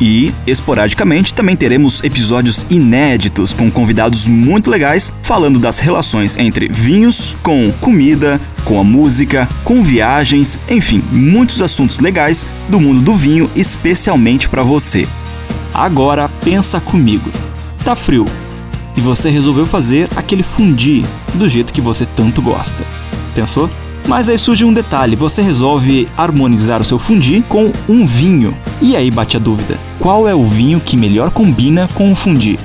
E, esporadicamente, também teremos episódios inéditos com convidados muito legais falando das relações entre vinhos, com comida, com a música, com viagens, enfim, muitos assuntos legais do mundo do vinho, especialmente para você. Agora pensa comigo. Tá frio, e você resolveu fazer aquele fundir do jeito que você tanto gosta. Pensou? Mas aí surge um detalhe, você resolve harmonizar o seu fundir com um vinho. E aí bate a dúvida, qual é o vinho que melhor combina com o fundir?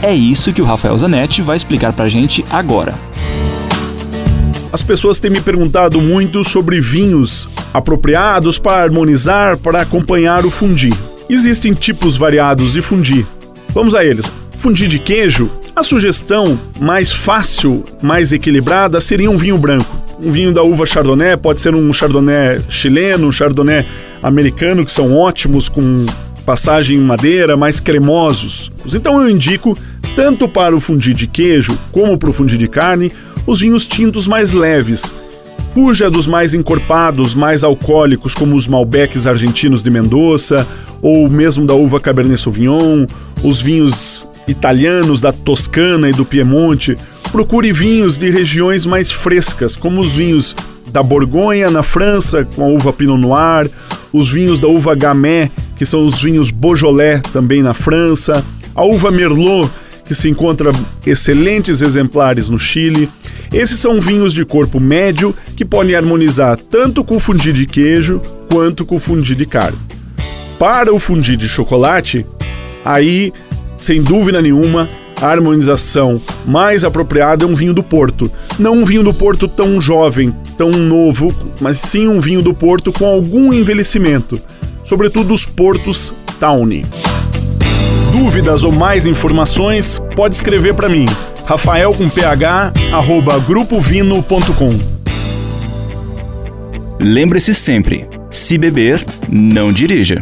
É isso que o Rafael Zanetti vai explicar pra gente agora. As pessoas têm me perguntado muito sobre vinhos apropriados para harmonizar, para acompanhar o fundir. Existem tipos variados de fundir. Vamos a eles fundir de queijo, a sugestão mais fácil, mais equilibrada seria um vinho branco. Um vinho da uva Chardonnay, pode ser um Chardonnay chileno, um Chardonnay americano, que são ótimos, com passagem em madeira, mais cremosos. Então eu indico, tanto para o fundir de queijo como para o fundir de carne, os vinhos tintos mais leves. Fuja dos mais encorpados, mais alcoólicos, como os Malbecs argentinos de Mendoza, ou mesmo da uva Cabernet Sauvignon, os vinhos italianos da Toscana e do Piemonte, procure vinhos de regiões mais frescas, como os vinhos da Borgonha na França, com a uva Pinot Noir, os vinhos da uva Gamay, que são os vinhos Beaujolais também na França, a uva Merlot, que se encontra excelentes exemplares no Chile. Esses são vinhos de corpo médio que podem harmonizar tanto com o fundi de queijo quanto com o fundi de carne. Para o fundi de chocolate, aí sem dúvida nenhuma, a harmonização mais apropriada é um vinho do Porto. Não um vinho do Porto tão jovem, tão novo, mas sim um vinho do Porto com algum envelhecimento, sobretudo os portos Tawny. Dúvidas ou mais informações, pode escrever para mim, rafael com ph, arroba grupovino.com. Lembre-se sempre, se beber, não dirija.